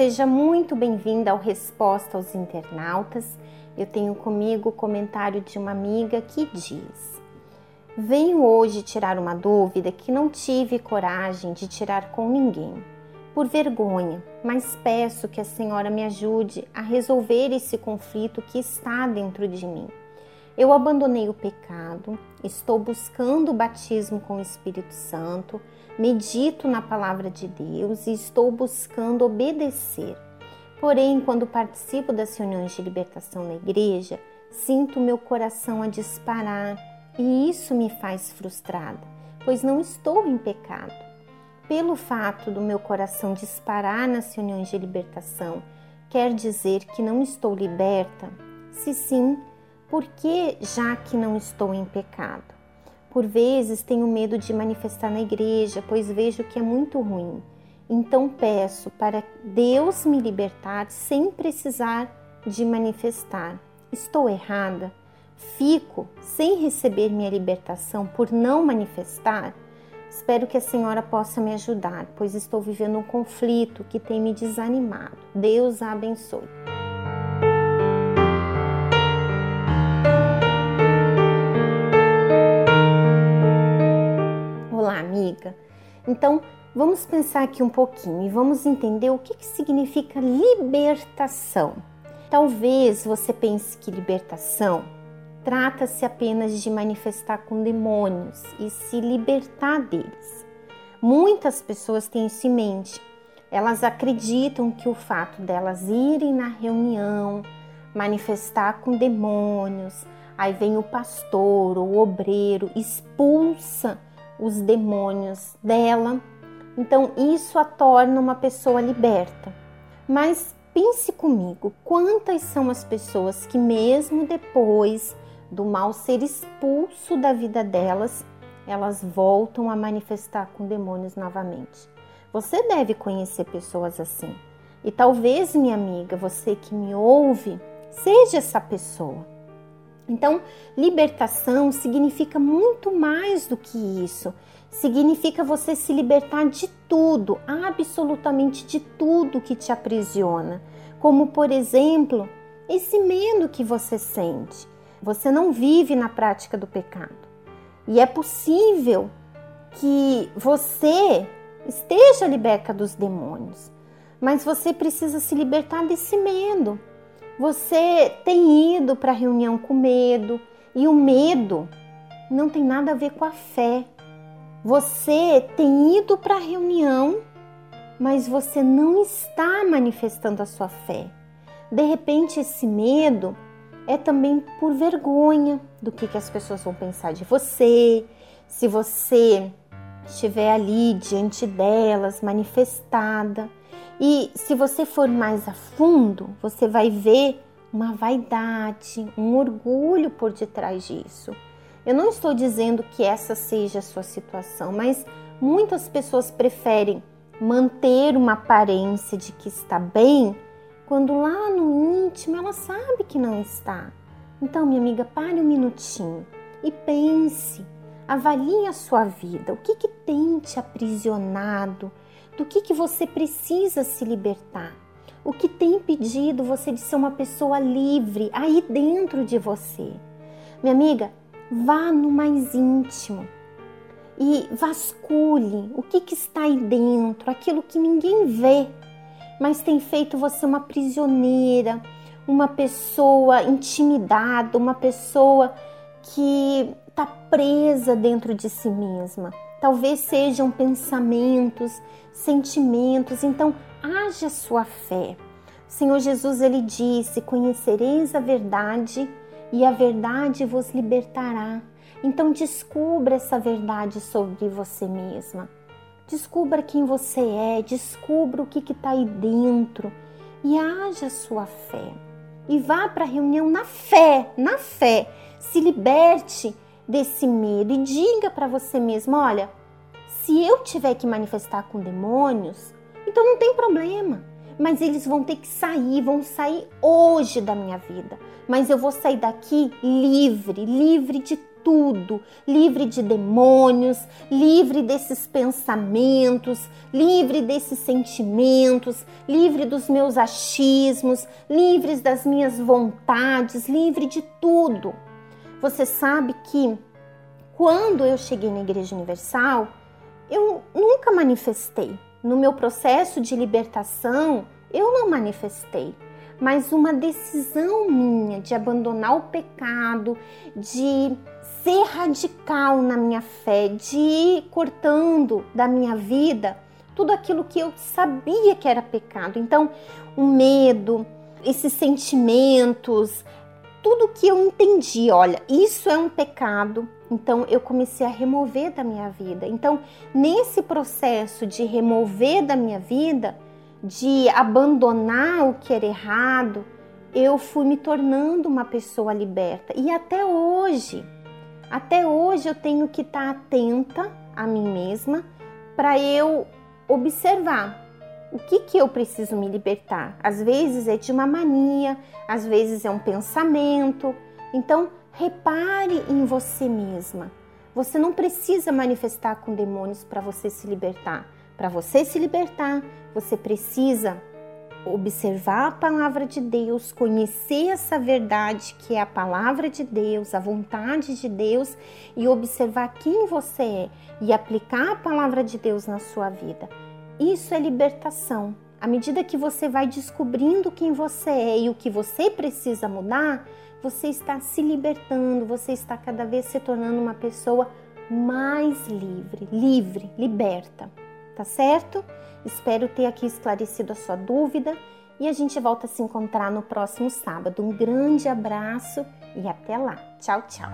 seja muito bem-vinda ao Resposta aos Internautas. Eu tenho comigo o comentário de uma amiga que diz: Venho hoje tirar uma dúvida que não tive coragem de tirar com ninguém, por vergonha, mas peço que a senhora me ajude a resolver esse conflito que está dentro de mim. Eu abandonei o pecado, estou buscando o batismo com o Espírito Santo, medito na palavra de Deus e estou buscando obedecer. Porém, quando participo das reuniões de libertação na igreja, sinto meu coração a disparar e isso me faz frustrada, pois não estou em pecado. Pelo fato do meu coração disparar nas reuniões de libertação, quer dizer que não estou liberta? Se sim, por que já que não estou em pecado? Por vezes tenho medo de manifestar na igreja, pois vejo que é muito ruim. Então peço para Deus me libertar sem precisar de manifestar. Estou errada? Fico sem receber minha libertação por não manifestar? Espero que a senhora possa me ajudar, pois estou vivendo um conflito que tem me desanimado. Deus a abençoe. Então, vamos pensar aqui um pouquinho e vamos entender o que, que significa libertação. Talvez você pense que libertação trata-se apenas de manifestar com demônios e se libertar deles. Muitas pessoas têm isso em mente. Elas acreditam que o fato delas irem na reunião, manifestar com demônios, aí vem o pastor ou o obreiro, expulsa os demônios dela. Então, isso a torna uma pessoa liberta. Mas pense comigo, quantas são as pessoas que, mesmo depois do mal ser expulso da vida delas, elas voltam a manifestar com demônios novamente? Você deve conhecer pessoas assim. E talvez, minha amiga, você que me ouve, seja essa pessoa. Então, libertação significa muito mais do que isso. Significa você se libertar de tudo, absolutamente de tudo que te aprisiona. Como, por exemplo, esse medo que você sente. Você não vive na prática do pecado. E é possível que você esteja liberta dos demônios, mas você precisa se libertar desse medo. Você tem ido para a reunião com medo e o medo não tem nada a ver com a fé. Você tem ido para a reunião, mas você não está manifestando a sua fé. De repente, esse medo é também por vergonha do que, que as pessoas vão pensar de você, se você estiver ali diante delas, manifestada. E se você for mais a fundo, você vai ver uma vaidade, um orgulho por detrás disso. Eu não estou dizendo que essa seja a sua situação, mas muitas pessoas preferem manter uma aparência de que está bem, quando lá no íntimo ela sabe que não está. Então, minha amiga, pare um minutinho e pense, avalie a sua vida, o que, que tem te aprisionado, do que, que você precisa se libertar. O que tem impedido você de ser uma pessoa livre aí dentro de você? Minha amiga, vá no mais íntimo e vasculhe o que, que está aí dentro, aquilo que ninguém vê, mas tem feito você uma prisioneira, uma pessoa intimidada, uma pessoa que está presa dentro de si mesma. Talvez sejam pensamentos, sentimentos. Então, haja sua fé. O Senhor Jesus ele disse: "Conhecereis a verdade e a verdade vos libertará". Então, descubra essa verdade sobre você mesma. Descubra quem você é, descubra o que está aí dentro e haja sua fé. E vá para a reunião na fé, na fé. Se liberte desse medo e diga para você mesmo: olha, se eu tiver que manifestar com demônios, então não tem problema. Mas eles vão ter que sair, vão sair hoje da minha vida. Mas eu vou sair daqui livre, livre de tudo, livre de demônios, livre desses pensamentos, livre desses sentimentos, livre dos meus achismos, livre das minhas vontades, livre de tudo. Você sabe que quando eu cheguei na Igreja Universal, eu nunca manifestei. No meu processo de libertação, eu não manifestei mas uma decisão minha de abandonar o pecado, de ser radical na minha fé, de ir cortando da minha vida tudo aquilo que eu sabia que era pecado. Então, o medo, esses sentimentos, tudo que eu entendi, olha, isso é um pecado. Então eu comecei a remover da minha vida. Então, nesse processo de remover da minha vida, de abandonar o que era errado, eu fui me tornando uma pessoa liberta. E até hoje, até hoje eu tenho que estar atenta a mim mesma para eu observar o que, que eu preciso me libertar. Às vezes é de uma mania, às vezes é um pensamento. Então, repare em você mesma. Você não precisa manifestar com demônios para você se libertar. Para você se libertar, você precisa observar a palavra de Deus, conhecer essa verdade que é a palavra de Deus, a vontade de Deus e observar quem você é e aplicar a palavra de Deus na sua vida. Isso é libertação. À medida que você vai descobrindo quem você é e o que você precisa mudar, você está se libertando, você está cada vez se tornando uma pessoa mais livre, livre, liberta tá certo? Espero ter aqui esclarecido a sua dúvida e a gente volta a se encontrar no próximo sábado. Um grande abraço e até lá. Tchau, tchau.